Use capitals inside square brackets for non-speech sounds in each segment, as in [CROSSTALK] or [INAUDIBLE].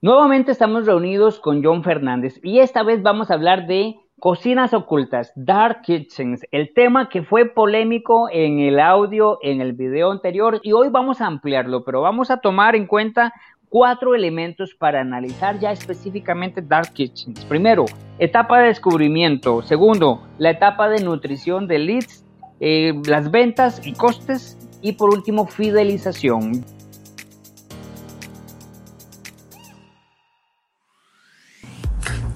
Nuevamente estamos reunidos con John Fernández y esta vez vamos a hablar de cocinas ocultas, dark kitchens, el tema que fue polémico en el audio, en el video anterior y hoy vamos a ampliarlo, pero vamos a tomar en cuenta cuatro elementos para analizar ya específicamente dark kitchens. Primero, etapa de descubrimiento. Segundo, la etapa de nutrición de leads, eh, las ventas y costes. Y por último, fidelización.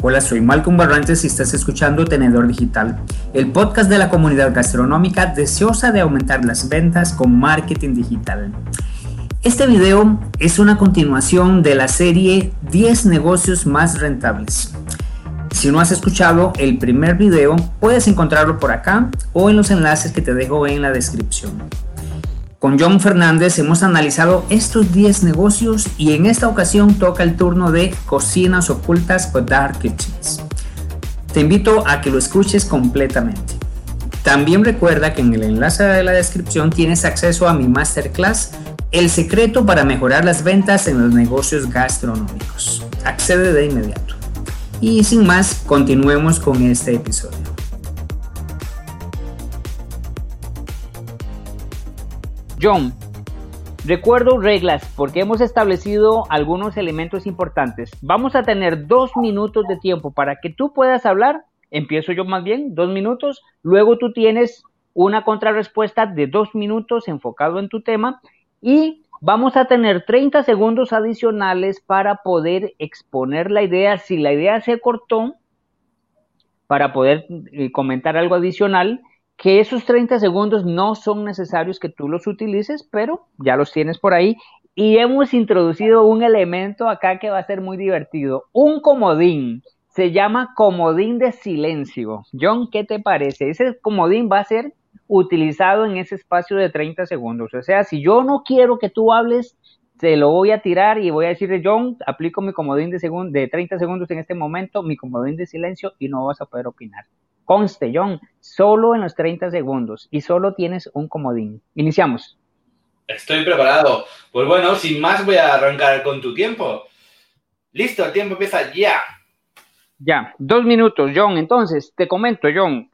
Hola, soy Malcolm Barrantes y estás escuchando Tenedor Digital, el podcast de la comunidad gastronómica deseosa de aumentar las ventas con marketing digital. Este video es una continuación de la serie 10 negocios más rentables. Si no has escuchado el primer video, puedes encontrarlo por acá o en los enlaces que te dejo en la descripción. Con John Fernández hemos analizado estos 10 negocios y en esta ocasión toca el turno de cocinas ocultas o dark kitchens. Te invito a que lo escuches completamente. También recuerda que en el enlace de la descripción tienes acceso a mi masterclass El secreto para mejorar las ventas en los negocios gastronómicos. Accede de inmediato. Y sin más, continuemos con este episodio. John, recuerdo reglas porque hemos establecido algunos elementos importantes. Vamos a tener dos minutos de tiempo para que tú puedas hablar. Empiezo yo más bien, dos minutos. Luego tú tienes una contrarrespuesta de dos minutos enfocado en tu tema y vamos a tener 30 segundos adicionales para poder exponer la idea. Si la idea se cortó, para poder eh, comentar algo adicional que esos 30 segundos no son necesarios que tú los utilices, pero ya los tienes por ahí. Y hemos introducido un elemento acá que va a ser muy divertido, un comodín. Se llama comodín de silencio. John, ¿qué te parece? Ese comodín va a ser utilizado en ese espacio de 30 segundos. O sea, si yo no quiero que tú hables, te lo voy a tirar y voy a decirle, John, aplico mi comodín de, de 30 segundos en este momento, mi comodín de silencio y no vas a poder opinar. Conste, John, solo en los 30 segundos y solo tienes un comodín. Iniciamos. Estoy preparado. Pues bueno, sin más voy a arrancar con tu tiempo. Listo, el tiempo empieza ya. Ya, dos minutos, John. Entonces, te comento, John,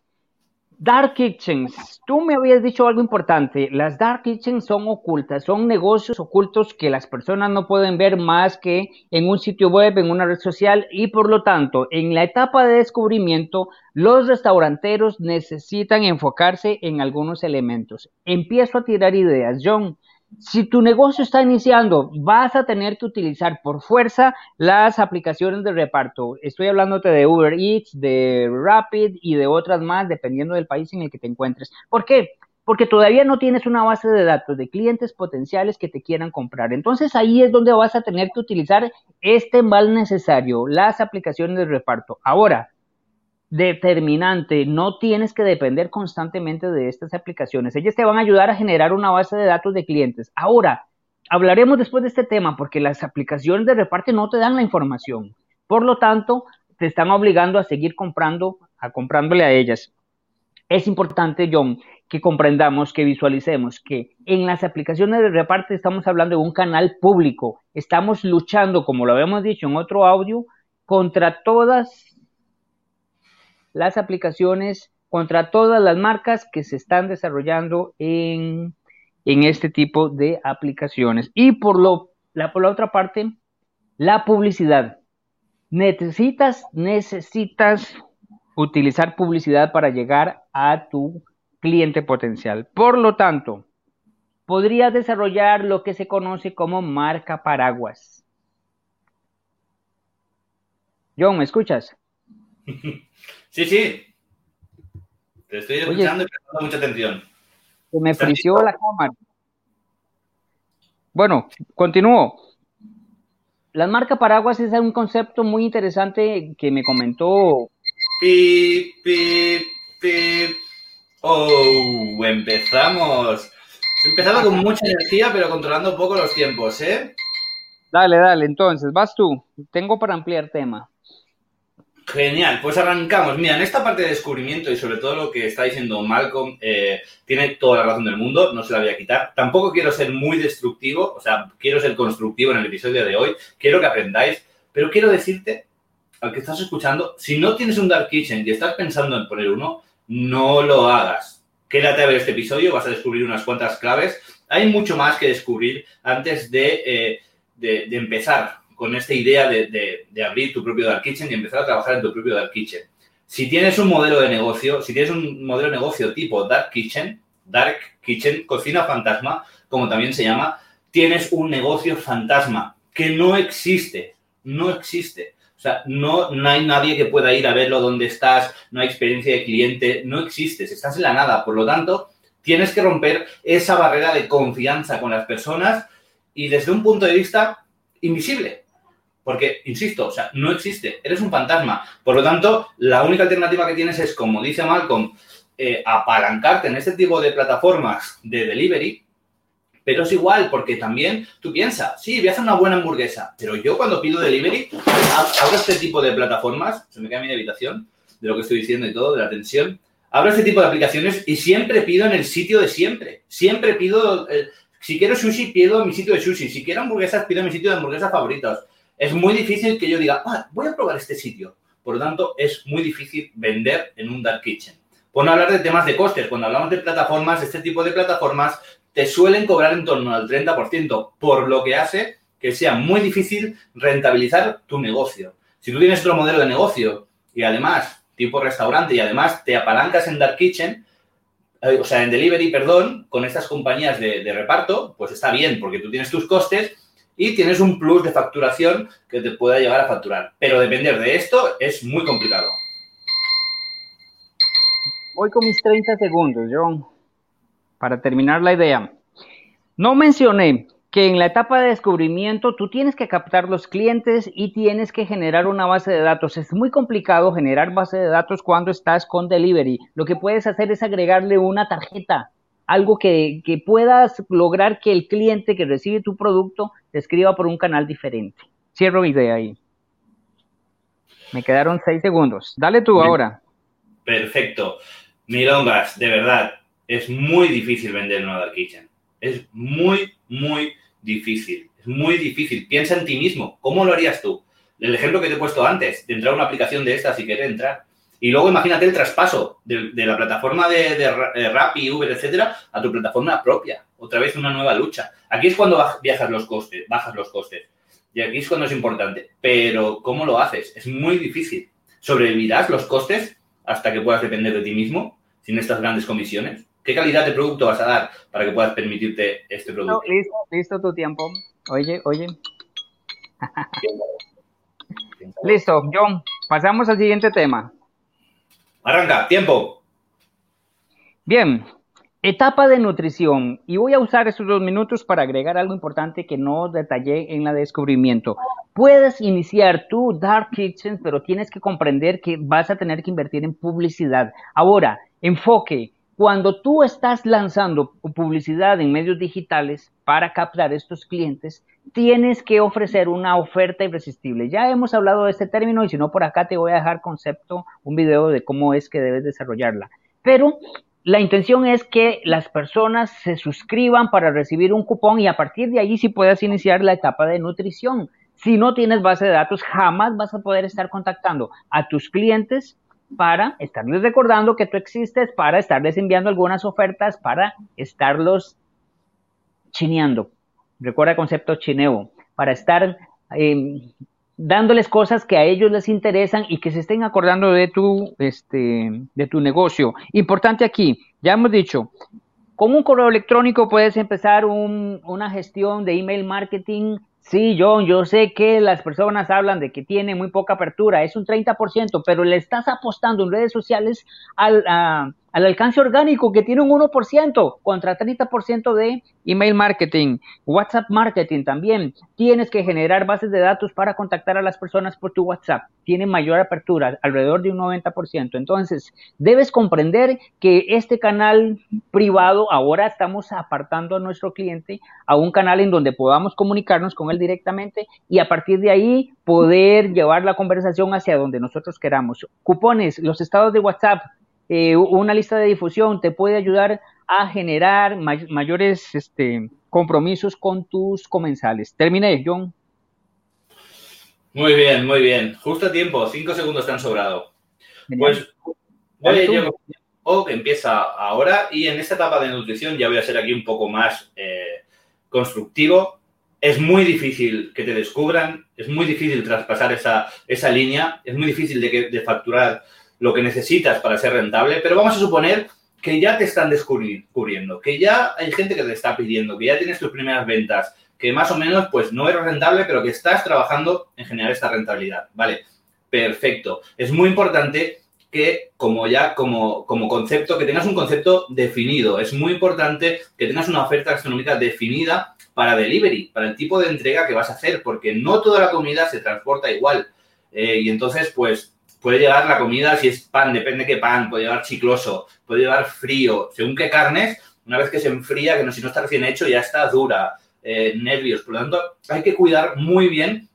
Dark Kitchens, tú me habías dicho algo importante. Las Dark Kitchens son ocultas, son negocios ocultos que las personas no pueden ver más que en un sitio web, en una red social y por lo tanto, en la etapa de descubrimiento, los restauranteros necesitan enfocarse en algunos elementos. Empiezo a tirar ideas. John, si tu negocio está iniciando, vas a tener que utilizar por fuerza las aplicaciones de reparto. Estoy hablándote de Uber Eats, de Rapid y de otras más, dependiendo del país en el que te encuentres. ¿Por qué? Porque todavía no tienes una base de datos de clientes potenciales que te quieran comprar. Entonces ahí es donde vas a tener que utilizar este mal necesario, las aplicaciones de reparto. Ahora, determinante. No tienes que depender constantemente de estas aplicaciones. Ellas te van a ayudar a generar una base de datos de clientes. Ahora, hablaremos después de este tema porque las aplicaciones de reparto no te dan la información. Por lo tanto, te están obligando a seguir comprando, a comprándole a ellas. Es importante, John, que comprendamos, que visualicemos que en las aplicaciones de reparto estamos hablando de un canal público. Estamos luchando, como lo habíamos dicho en otro audio, contra todas las aplicaciones contra todas las marcas que se están desarrollando en, este tipo de aplicaciones. Y por, lo, la, por la otra parte, la publicidad. Necesitas, necesitas utilizar publicidad para llegar a tu cliente potencial. Por lo tanto, podrías desarrollar lo que se conoce como marca paraguas. John, ¿me escuchas? [LAUGHS] Sí, sí. Te estoy escuchando y prestando mucha atención. Se me frició la cámara. Bueno, continúo. La marca paraguas es un concepto muy interesante que me comentó. Pi, pi, pi. Oh, empezamos. Empezamos con mucha energía, pero controlando un poco los tiempos, ¿eh? Dale, dale, entonces, vas tú. Tengo para ampliar tema. Genial, pues arrancamos. Mira, en esta parte de descubrimiento y sobre todo lo que está diciendo Malcolm, eh, tiene toda la razón del mundo, no se la voy a quitar. Tampoco quiero ser muy destructivo, o sea, quiero ser constructivo en el episodio de hoy. Quiero que aprendáis Pero quiero decirte, al que estás escuchando, si no tienes un Dark Kitchen y estás pensando en poner uno, no lo hagas. Quédate a ver este episodio, vas a descubrir unas cuantas claves. Hay mucho más que descubrir antes de, eh, de, empezar con esta idea de, abrir tu propio Dark Kitchen y empezar a trabajar en tu propio Dark Kitchen. Si tienes un modelo de negocio, si tienes un modelo de negocio tipo Dark Kitchen, Dark Kitchen, cocina fantasma, como también se llama, tienes un negocio fantasma que no existe, no existe. O sea, no, no hay nadie que pueda ir a verlo donde estás, no hay experiencia de cliente, no existes, estás en la nada. Por lo tanto, tienes que romper esa barrera de confianza con las personas y desde un punto de vista invisible. Porque, insisto, o sea, no existe, eres un fantasma. Por lo tanto, la única alternativa que tienes es, como dice Malcolm, eh, apalancarte en este tipo de plataformas de delivery, pero es igual, porque también tú piensas, sí, voy a hacer una buena hamburguesa, pero yo cuando pido delivery, abro este tipo de plataformas, se me queda mi habitación, de lo que estoy diciendo y todo, de la tensión, abro este tipo de aplicaciones y siempre pido en el sitio de siempre. Siempre pido, eh, si quiero sushi, pido en mi sitio de sushi. Si quiero hamburguesas, pido en mi sitio de hamburguesas favoritos. Es muy difícil que yo diga, ah, voy a probar este sitio. Por lo tanto, es muy difícil vender en un dark kitchen. Por no hablar de temas de costes, cuando hablamos de plataformas, este tipo de plataformas te suelen cobrar en torno al 30%, por lo que hace que sea muy difícil rentabilizar tu negocio. Si tú tienes otro modelo de negocio y además, tipo restaurante, y además te apalancas en Dark Kitchen, eh, o sea, en delivery, perdón, con estas compañías de, de reparto, pues está bien, porque tú tienes tus costes y tienes un plus de facturación que te pueda llegar a facturar. Pero depender de esto es muy complicado. Voy con mis 30 segundos, John, para terminar la idea. No mencioné que en la etapa de descubrimiento tú tienes que captar los clientes y tienes que generar una base de datos. Es muy complicado generar base de datos cuando estás con delivery. Lo que puedes hacer es agregarle una tarjeta, algo que, que puedas lograr que el cliente que recibe tu producto te escriba por un canal diferente. Cierro mi idea ahí. Me quedaron seis segundos. Dale tú ahora. Perfecto. Milongas, de verdad, es muy difícil vender una Dark Kitchen. Es muy, muy difícil. Es muy difícil. Piensa en ti mismo. ¿Cómo lo harías tú? El ejemplo que te he puesto antes, de entrar a una aplicación de estas y querer entrar. Y luego imagínate el traspaso de, la plataforma de, de, Rappi, Uber, etcétera, a tu plataforma propia. Otra vez una nueva lucha. Aquí es cuando viajas los costes, bajas los costes. Y aquí es cuando es importante. Pero, ¿cómo lo haces? Es muy difícil. ¿Sobrevivirás los costes hasta que puedas depender de ti mismo? sin estas grandes comisiones? ¿Qué calidad de producto vas a dar para que puedas permitirte este producto? listo, listo tu tiempo. Oye, oye. [LAUGHS] listo, John, pasamos al siguiente tema. Arranca, tiempo. Bien, Etapa de nutrición. Y voy a usar estos dos minutos para agregar algo importante que no detallé en la descubrimiento. Puedes iniciar tu Dark Kitchen, pero tienes que comprender que vas a tener que invertir en publicidad. Ahora, enfoque. Cuando tú estás lanzando publicidad en medios digitales para captar estos clientes, tienes que ofrecer una oferta irresistible. Ya hemos hablado de este término y si no por acá te voy a dejar concepto, un video de cómo es que debes desarrollarla. Pero la intención es que las personas se suscriban para recibir un cupón y a partir de ahí sí puedas iniciar la etapa de nutrición. Si no tienes base de datos, jamás vas a poder estar contactando a tus clientes para estarles recordando que tú existes, para estarles enviando algunas ofertas, para estarlos chineando. Recuerda el concepto chineo, para estar eh, dándoles cosas que a ellos les interesan y que se estén acordando de tu, este, de tu negocio. Importante aquí, ya hemos dicho, con un correo electrónico puedes empezar una gestión de email marketing. Sí, John, yo sé que las personas hablan de que tiene muy poca apertura, es un 30%, pero le estás apostando en redes sociales al, a, al alcance orgánico que tiene un 1% contra 30% de email marketing, WhatsApp marketing también. Tienes que generar bases de datos para contactar a las personas por tu WhatsApp. Tiene mayor apertura, alrededor de un 90%. Entonces, debes comprender que este canal privado ahora estamos apartando a nuestro cliente a un canal en donde podamos comunicarnos con él directamente y a partir de ahí poder llevar la conversación hacia donde nosotros queramos. Cupones, los estados de WhatsApp, eh, una lista de difusión te puede ayudar a generar mayores este, compromisos con tus comensales. Terminé, John. Muy bien, muy bien. Justo a tiempo, cinco segundos te han sobrado. Pues voy yo o que empieza ahora y en esta etapa de nutrición ya voy a ser aquí un poco más eh, constructivo. Es muy difícil que te descubran, es muy difícil traspasar esa, esa línea, es muy difícil de, que, de facturar lo que necesitas para ser rentable, pero vamos a suponer que ya te están descubriendo, que ya hay gente que te está pidiendo, que ya tienes tus primeras ventas, que más o menos pues no eres rentable, pero que estás trabajando en generar esta rentabilidad. Vale, perfecto. Es muy importante que como ya como, como concepto, que tengas un concepto definido. Es muy importante que tengas una oferta gastronómica definida para delivery, para el tipo de entrega que vas a hacer, porque no toda la comida se transporta igual. Eh, y entonces, pues, puede llevar la comida, si es pan, depende qué pan, puede llevar chicloso, puede llevar frío, según qué carnes, una vez que se enfría, que no, si no está recién hecho, ya está dura, eh, nervios. Por lo tanto, hay que cuidar muy bien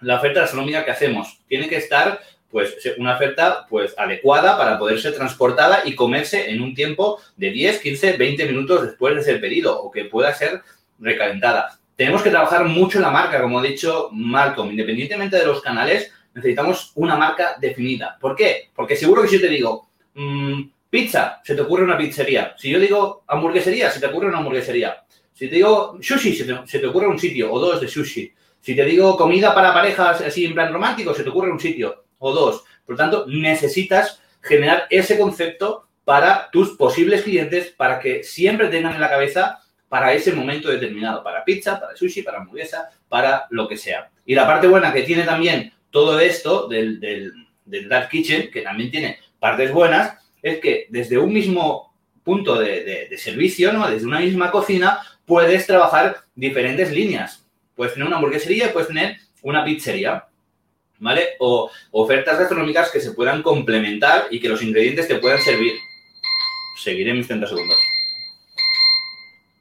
la oferta gastronómica que hacemos. Tiene que estar pues una oferta pues adecuada para poder ser transportada y comerse en un tiempo de 10, 15, 20 minutos después de ser pedido o que pueda ser recalentada. Tenemos que trabajar mucho la marca, como ha dicho Malcolm, independientemente de los canales, necesitamos una marca definida. ¿Por qué? Porque seguro que si yo te digo mmm, pizza, se te ocurre una pizzería. Si yo digo hamburguesería, se te ocurre una hamburguesería. Si te digo sushi, se te, se te ocurre un sitio o dos de sushi. Si te digo comida para parejas así en plan romántico, se te ocurre un sitio o dos. Por lo tanto, necesitas generar ese concepto para tus posibles clientes para que siempre tengan en la cabeza para ese momento determinado, para pizza, para sushi, para hamburguesa, para lo que sea. Y la parte buena que tiene también todo esto del, Dark Kitchen, que también tiene partes buenas, es que desde un mismo punto de, de, servicio, ¿no? desde una misma cocina, puedes trabajar diferentes líneas. Puedes tener una hamburguesería, puedes tener una pizzería. ¿vale? O ofertas gastronómicas que se puedan complementar y que los ingredientes te puedan servir. Seguiré mis 30 segundos.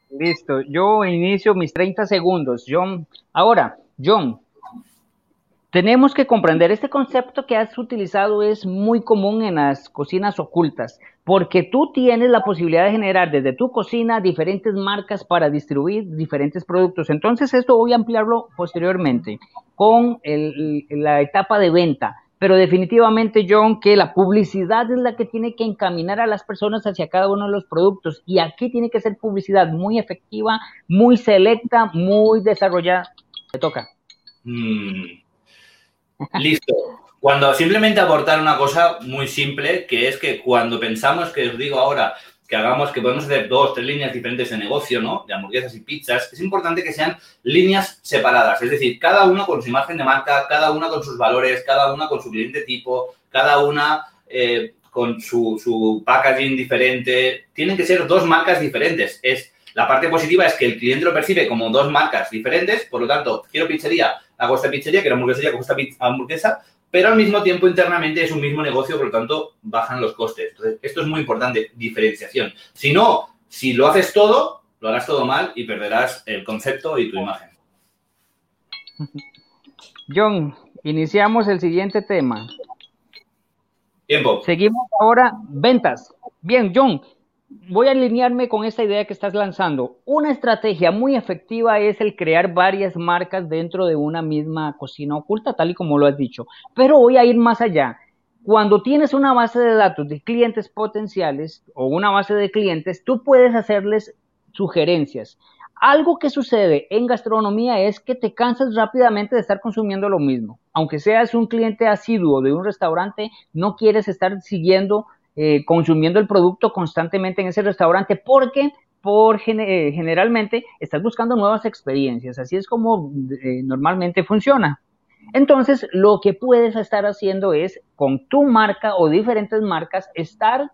Listo, yo inicio mis 30 segundos. John, ahora, John, tenemos que comprender este concepto que has utilizado es muy común en las cocinas ocultas, porque tú tienes la posibilidad de generar desde tu cocina diferentes marcas para distribuir diferentes productos. Entonces, esto voy a ampliarlo posteriormente con la etapa de venta. Pero definitivamente, John, que la publicidad es la que tiene que encaminar a las personas hacia cada uno de los productos. Y aquí tiene que ser publicidad muy efectiva, muy selecta, muy desarrollada. Te toca. Mm. Listo. Cuando simplemente aportar una cosa muy simple, que es que cuando pensamos, que os digo ahora, que hagamos, que podemos hacer dos, tres líneas diferentes de negocio, ¿no? De hamburguesas y pizzas, es importante que sean líneas separadas, es decir, cada uno con su imagen de marca, cada una con sus valores, cada una con su cliente tipo, cada una eh, con su, su packaging diferente. Tienen que ser dos marcas diferentes. Es la parte positiva es que el cliente lo percibe como dos marcas diferentes, por lo tanto, quiero pizzería, hago esta pizzería, quiero hamburguesería, hago esta hamburguesa, pero al mismo tiempo internamente es un mismo negocio, por lo tanto, bajan los costes. Entonces, esto es muy importante, diferenciación. Si no, si lo haces todo, lo harás todo mal y perderás el concepto y tu imagen. John, iniciamos el siguiente tema. Tiempo. Seguimos ahora ventas. Bien, John, voy a alinearme con esta idea que estás lanzando. Una estrategia muy efectiva es el crear varias marcas dentro de una misma cocina oculta, tal y como lo has dicho. Pero voy a ir más allá. Cuando tienes una base de datos de clientes potenciales o una base de clientes, tú puedes hacerles sugerencias. Algo que sucede en gastronomía es que te cansas rápidamente de estar consumiendo lo mismo. Aunque seas un cliente asiduo de un restaurante, no quieres estar siguiendo eh, consumiendo el producto constantemente en ese restaurante porque por eh, generalmente estás buscando nuevas experiencias, así es como eh, normalmente funciona. Entonces, lo que puedes estar haciendo es con tu marca o diferentes marcas estar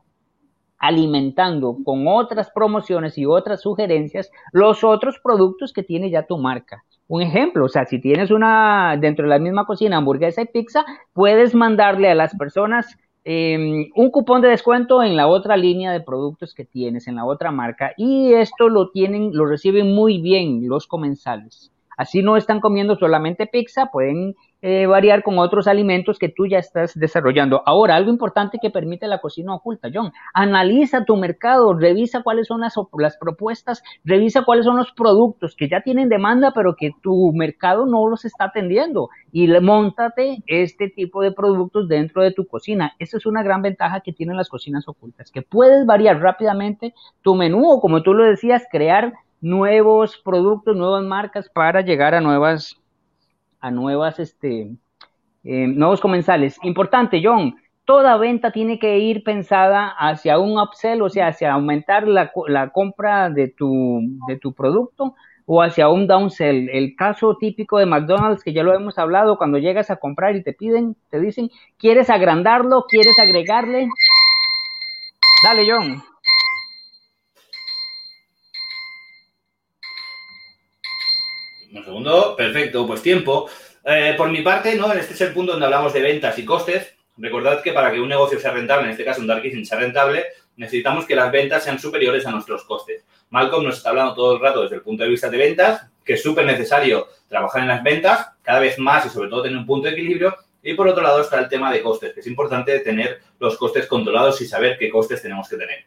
alimentando con otras promociones y otras sugerencias los otros productos que tiene ya tu marca. Un ejemplo, o sea, si tienes una dentro de la misma cocina hamburguesa y pizza, puedes mandarle a las personas Em, un cupón de descuento en la otra línea de productos que tienes, en la otra marca, y esto lo tienen, lo reciben muy bien los comensales. Así no están comiendo solamente pizza, pueden eh, variar con otros alimentos que tú ya estás desarrollando. Ahora, algo importante que permite la cocina oculta, John, analiza tu mercado, revisa cuáles son las, propuestas, revisa cuáles son los productos que ya tienen demanda, pero que tu mercado no los está atendiendo y montate este tipo de productos dentro de tu cocina. Esa es una gran ventaja que tienen las cocinas ocultas, que puedes variar rápidamente tu menú o como tú lo decías, crear nuevos productos, nuevas marcas para llegar a nuevas a nuevas, este, eh, nuevos comensales. Importante, John, toda venta tiene que ir pensada hacia un upsell, o sea, hacia aumentar la, la compra de tu, de tu producto o hacia un downsell. El caso típico de McDonald's, que ya lo hemos hablado, cuando llegas a comprar y te piden, te dicen, ¿quieres agrandarlo? ¿Quieres agregarle? Dale, John. Un segundo, perfecto, pues tiempo. Eh, por mi parte, ¿no? Este es el punto donde hablamos de ventas y costes. Recordad que para que un negocio sea rentable, en este caso un dark kitchen sea rentable, necesitamos que las ventas sean superiores a nuestros costes. Malcolm nos está hablando todo el rato desde el punto de vista de ventas, que es súper necesario trabajar en las ventas, cada vez más y sobre todo tener un punto de equilibrio. Y por otro lado está el tema de costes, que es importante tener los costes controlados y saber qué costes tenemos que tener.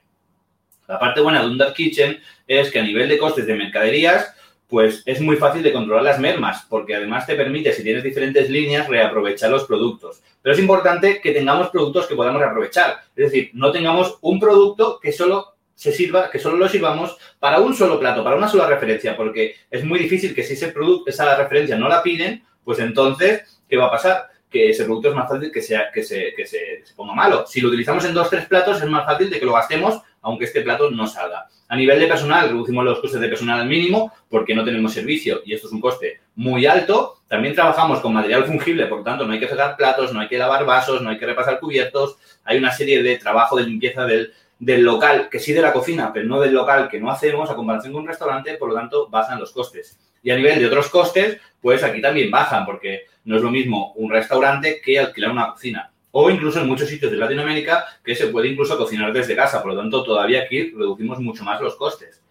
La parte buena de un dark kitchen es que a nivel de costes de mercaderías, pues es muy fácil de controlar las mermas, porque además te permite, si tienes diferentes líneas, reaprovechar los productos. Pero es importante que tengamos productos que podamos reaprovechar. Es decir, no tengamos un producto que solo se sirva, que solo lo sirvamos para un solo plato, para una sola referencia, porque es muy difícil que si ese producto, esa referencia no la piden, pues entonces, ¿qué va a pasar? Que ese producto es más fácil que, sea, que, se, que se, se ponga malo. Si lo utilizamos en dos, tres platos, es más fácil de que lo gastemos, aunque este plato no salga. A nivel de personal, reducimos los costes de personal al mínimo porque no tenemos servicio y esto es un coste muy alto. También trabajamos con material fungible, por tanto, no hay que fregar platos, no hay que lavar vasos, no hay que repasar cubiertos. Hay una serie de trabajo de limpieza del, del local, que sí de la cocina, pero no del local que no hacemos a comparación con un restaurante, por lo tanto, bajan los costes. Y a nivel de otros costes, pues aquí también bajan, porque no es lo mismo un restaurante que alquilar una cocina o incluso en muchos sitios de Latinoamérica que se puede incluso cocinar desde casa. Por lo tanto, todavía aquí reducimos mucho más los costes.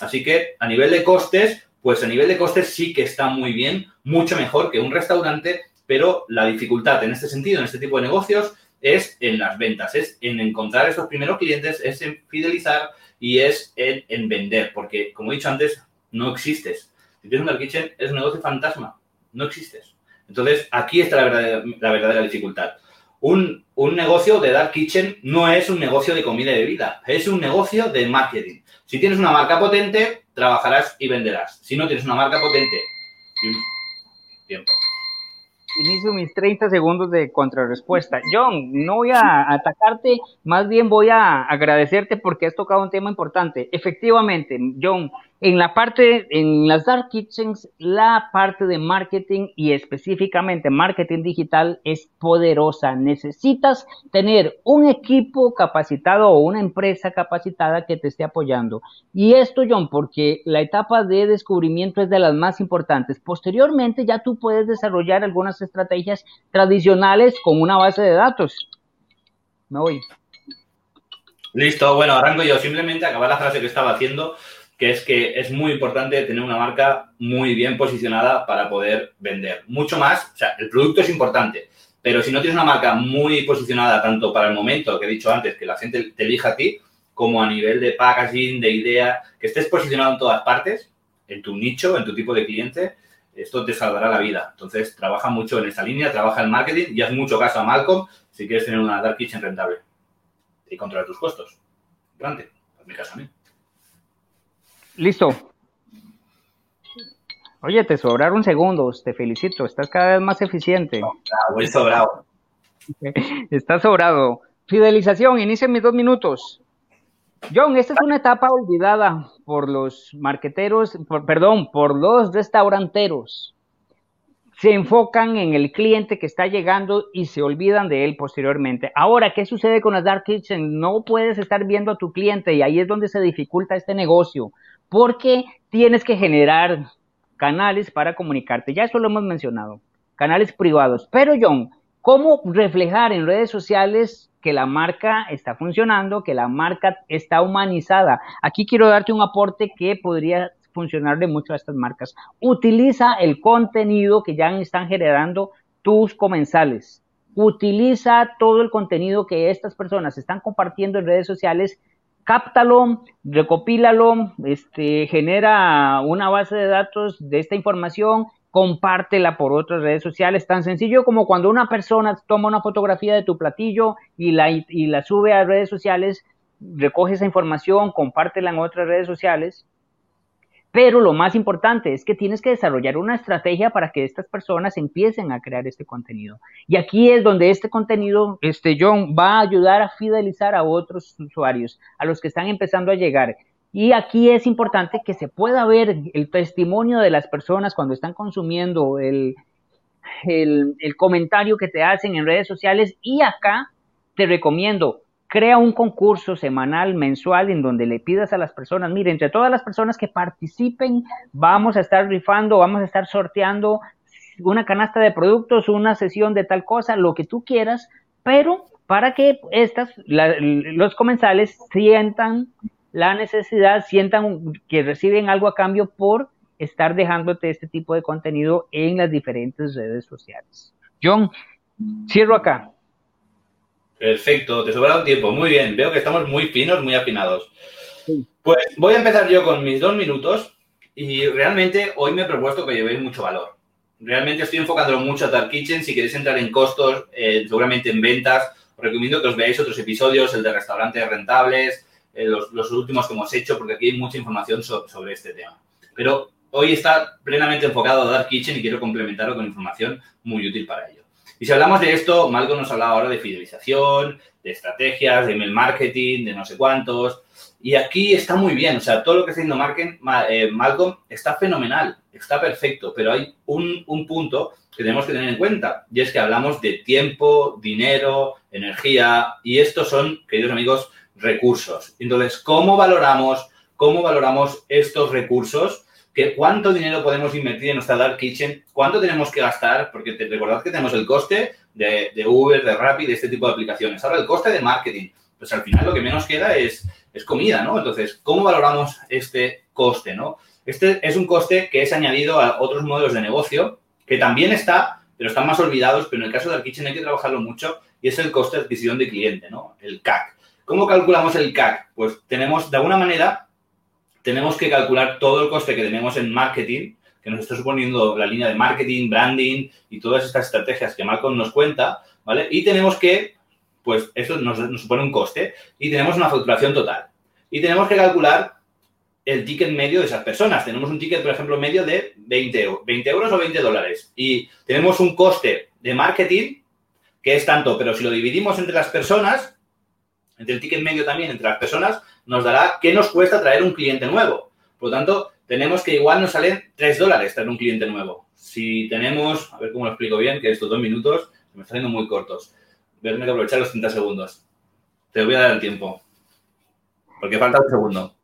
Así que a nivel de costes, pues a nivel de costes sí que está muy bien, mucho mejor que un restaurante, pero la dificultad en este sentido, en este tipo de negocios, es en las ventas, es en encontrar esos primeros clientes, es en fidelizar y es en, vender, porque como he dicho antes, no existes. Si tienes un dark kitchen, es un negocio fantasma, no existes. Entonces, aquí está la la verdadera dificultad un, negocio de Dark Kitchen no es un negocio de comida y bebida, es un negocio de marketing. Si tienes una marca potente, trabajarás y venderás. Si no tienes una marca potente, tiempo. Inicio mis 30 segundos de contrarrespuesta. John, no voy a atacarte, más bien voy a agradecerte porque has tocado un tema importante. Efectivamente, John, en la parte, en las dark kitchens, la parte de marketing y específicamente marketing digital es poderosa. Necesitas tener un equipo capacitado o una empresa capacitada que te esté apoyando. Y esto, John, porque la etapa de descubrimiento es de las más importantes. Posteriormente ya tú puedes desarrollar algunas estrategias tradicionales con una base de datos. Me voy. Listo, bueno, arranco yo. Simplemente acabar la frase que estaba haciendo que es que es muy importante tener una marca muy bien posicionada para poder vender. Mucho más, o sea, el producto es importante, pero si no tienes una marca muy posicionada tanto para el momento que he dicho antes, que la gente te elija a ti, como a nivel de packaging, de idea, que estés posicionado en todas partes, en tu nicho, en tu tipo de cliente, esto te salvará la vida. Entonces, trabaja mucho en esta línea, trabaja en marketing y haz mucho caso a Malcolm si quieres tener una dark kitchen rentable y controlar tus costos. Grande, mi caso a mí. Listo. Oye, te sobraron segundos, te felicito, estás cada vez más eficiente. voy sobrado. [LAUGHS] Estás sobrado. Fidelización, inicia mis dos minutos. John, esta es una etapa olvidada por los marqueteros, perdón, por los restauranteros. Se enfocan en el cliente que está llegando y se olvidan de él posteriormente. Ahora, ¿qué sucede con las Dark Kitchen? No puedes estar viendo a tu cliente y ahí es donde se dificulta este negocio porque tienes que generar canales para comunicarte. Ya eso lo hemos mencionado, canales privados. Pero John, ¿cómo reflejar en redes sociales que la marca está funcionando, que la marca está humanizada? Aquí quiero darte un aporte que podría funcionarle mucho a estas marcas. Utiliza el contenido que ya están generando tus comensales. Utiliza todo el contenido que estas personas están compartiendo en redes sociales, cáptalo, recopílalo, este, genera una base de datos de esta información, compártela por otras redes sociales, tan sencillo como cuando una persona toma una fotografía de tu platillo y la, y la sube a redes sociales, recoge esa información, compártela en otras redes sociales pero lo más importante es que tienes que desarrollar una estrategia para que estas personas empiecen a crear este contenido. Y aquí es donde este contenido, este John, va a ayudar a fidelizar a otros usuarios, a los que están empezando a llegar. Y aquí es importante que se pueda ver el testimonio de las personas cuando están consumiendo el, el, el comentario que te hacen en redes sociales. Y acá te recomiendo crea un concurso semanal, mensual, en donde le pidas a las personas, mire, entre todas las personas que participen, vamos a estar rifando, vamos a estar sorteando una canasta de productos, una sesión de tal cosa, lo que tú quieras, pero para que estas, los comensales sientan la necesidad, sientan que reciben algo a cambio por estar dejándote este tipo de contenido en las diferentes redes sociales. John, cierro acá. Perfecto, te sobra un tiempo. Muy bien, veo que estamos muy finos, muy afinados. Pues voy a empezar yo con mis dos minutos y realmente hoy me he propuesto que llevéis mucho valor. Realmente estoy enfocándolo mucho a Dark Kitchen. Si queréis entrar en costos, eh, seguramente en ventas, os recomiendo que os veáis otros episodios, el de restaurantes rentables, eh, los, últimos que hemos hecho, porque aquí hay mucha información sobre este tema. Pero hoy está plenamente enfocado a Dark Kitchen y quiero complementarlo con información muy útil para ello. Y si hablamos de esto, Malcolm nos hablaba ahora de fidelización, de estrategias, de email marketing, de no sé cuántos. Y aquí está muy bien, o sea, todo lo que está haciendo eh, Malcolm está fenomenal, está perfecto, pero hay un, un punto que tenemos que tener en cuenta y es que hablamos de tiempo, dinero, energía y estos son, queridos amigos, recursos. Entonces, ¿cómo valoramos, cómo valoramos estos recursos? Cuánto dinero podemos invertir en nuestra Dark Kitchen, cuánto tenemos que gastar, porque recordad que tenemos el coste de, Uber, de Rappi, de este tipo de aplicaciones. Ahora, el coste de marketing, pues al final lo que menos queda es, es comida, ¿no? Entonces, ¿cómo valoramos este coste, no? Este es un coste que es añadido a otros modelos de negocio, que también está, pero están más olvidados, pero en el caso de Kitchen hay que trabajarlo mucho, y es el coste de adquisición de cliente, ¿no? El CAC. ¿Cómo calculamos el CAC? Pues tenemos, de alguna manera, tenemos que calcular todo el coste que tenemos en marketing, que nos está suponiendo la línea de marketing, branding y todas estas estrategias que Malcolm nos cuenta, ¿vale? Y tenemos que, pues eso nos, supone un coste y tenemos una facturación total. Y tenemos que calcular el ticket medio de esas personas. Tenemos un ticket, por ejemplo, medio de 20 euros, 20 euros o 20 dólares. Y tenemos un coste de marketing que es tanto, pero si lo dividimos entre las personas, entre el ticket medio también, entre las personas, nos dará qué nos cuesta traer un cliente nuevo. Por lo tanto, tenemos que igual nos salen 3 dólares traer un cliente nuevo. Si tenemos, a ver cómo lo explico bien, que estos dos minutos me están haciendo muy cortos. Verme que aprovechar los 30 segundos. Te voy a dar el tiempo. Porque falta un segundo.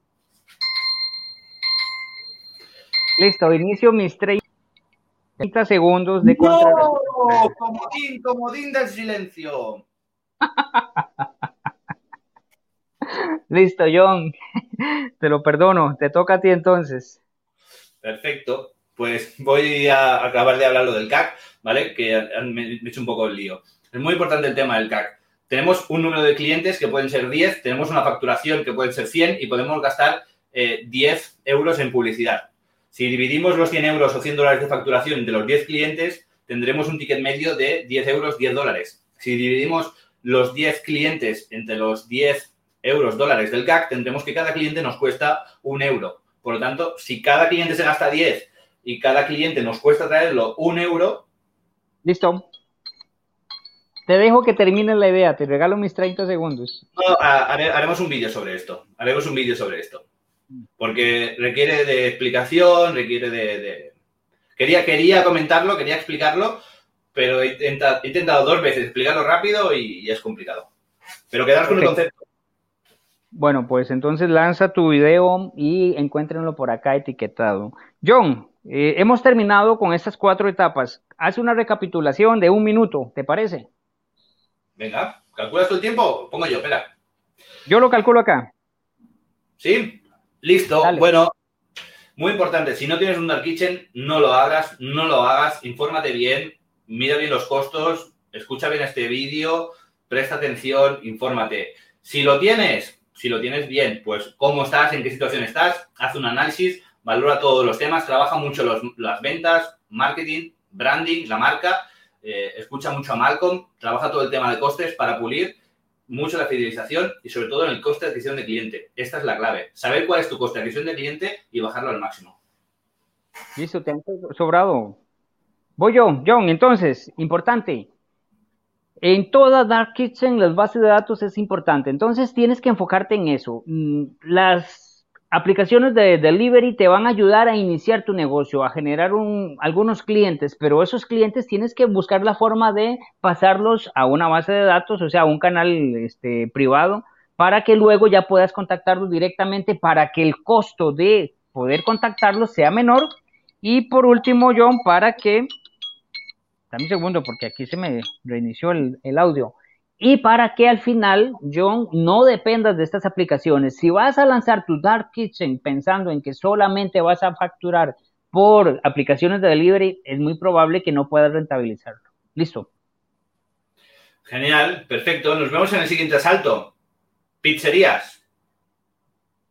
Listo, inicio mis 30 segundos de contra. ¡No! Comodín, comodín del silencio. [LAUGHS] Listo, John. [LAUGHS] Te lo perdono. Te toca a ti entonces. Perfecto. Pues voy a acabar de hablar lo del CAC, ¿vale? Que me he hecho un poco el lío. Es muy importante el tema del CAC. Tenemos un número de clientes que pueden ser 10, tenemos una facturación que pueden ser 100 y podemos gastar 10 eh, euros en publicidad. Si dividimos los 100 euros o 100 dólares de facturación entre los 10 clientes, tendremos un ticket medio de 10 euros, 10 dólares. Si dividimos los 10 clientes entre los 10 euros, dólares del CAC, tendremos que cada cliente nos cuesta un euro. Por lo tanto, si cada cliente se gasta 10 y cada cliente nos cuesta traerlo un euro. Listo. Te dejo que termine la idea, te regalo mis 30 segundos. No, haremos un vídeo sobre esto. Haremos un vídeo sobre esto. Porque requiere de explicación, requiere de. Quería, quería comentarlo, quería explicarlo, pero he intentado, dos veces explicarlo rápido y, es complicado. Pero quedaros con el concepto. Bueno, pues entonces lanza tu video y encuéntrenlo por acá etiquetado. John, eh, hemos terminado con estas cuatro etapas. Haz una recapitulación de un minuto, ¿te parece? Venga, ¿calculas tu el tiempo? Pongo yo, espera. Yo lo calculo acá. ¿Sí? Listo. Bueno, muy importante, si no tienes un Dark Kitchen, no lo hagas, no lo hagas, infórmate bien, mira bien los costos, escucha bien este vídeo, presta atención, infórmate. Si lo tienes, si lo tienes bien, pues cómo estás, en qué situación estás, haz un análisis, valora todos los temas, trabaja mucho las ventas, marketing, branding, la marca, eh, escucha mucho a Malcolm, trabaja todo el tema de costes para pulir mucho la fidelización y sobre todo en el coste de adquisición de cliente. Esta es la clave. Saber cuál es tu coste de adquisición de cliente y bajarlo al máximo. Listo, te han sobrado. Voy yo, John. Entonces, importante. En toda Dark Kitchen, las bases de datos es importante. Entonces, tienes que enfocarte en eso. Mm, las aplicaciones de delivery te van a ayudar a iniciar tu negocio, a generar algunos clientes, pero esos clientes tienes que buscar la forma de pasarlos a una base de datos, o sea, a un canal este, privado, para que luego ya puedas contactarlos directamente, para que el costo de poder contactarlos sea menor. Y por último, John, para que... Dame un segundo porque aquí se me reinició el, el audio y para que al final, John, no dependas de estas aplicaciones. Si vas a lanzar tu Dark Kitchen pensando en que solamente vas a facturar por aplicaciones de delivery, es muy probable que no puedas rentabilizarlo. Listo. Genial, perfecto. Nos vemos en el siguiente asalto. Pizzerías.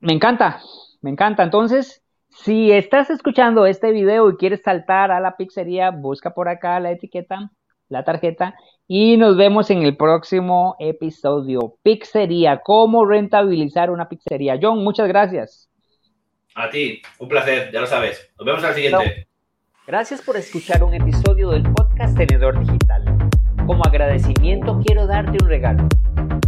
Me encanta, me encanta. Entonces, si estás escuchando este video y quieres saltar a la pizzería, busca por acá la etiqueta, la tarjeta y nos vemos en el próximo episodio. Pizzería, cómo rentabilizar una pizzería. John, muchas gracias. A ti, un placer, ya lo sabes. Nos vemos al siguiente. Gracias por escuchar un episodio del podcast Tenedor Digital. Como agradecimiento quiero darte un regalo.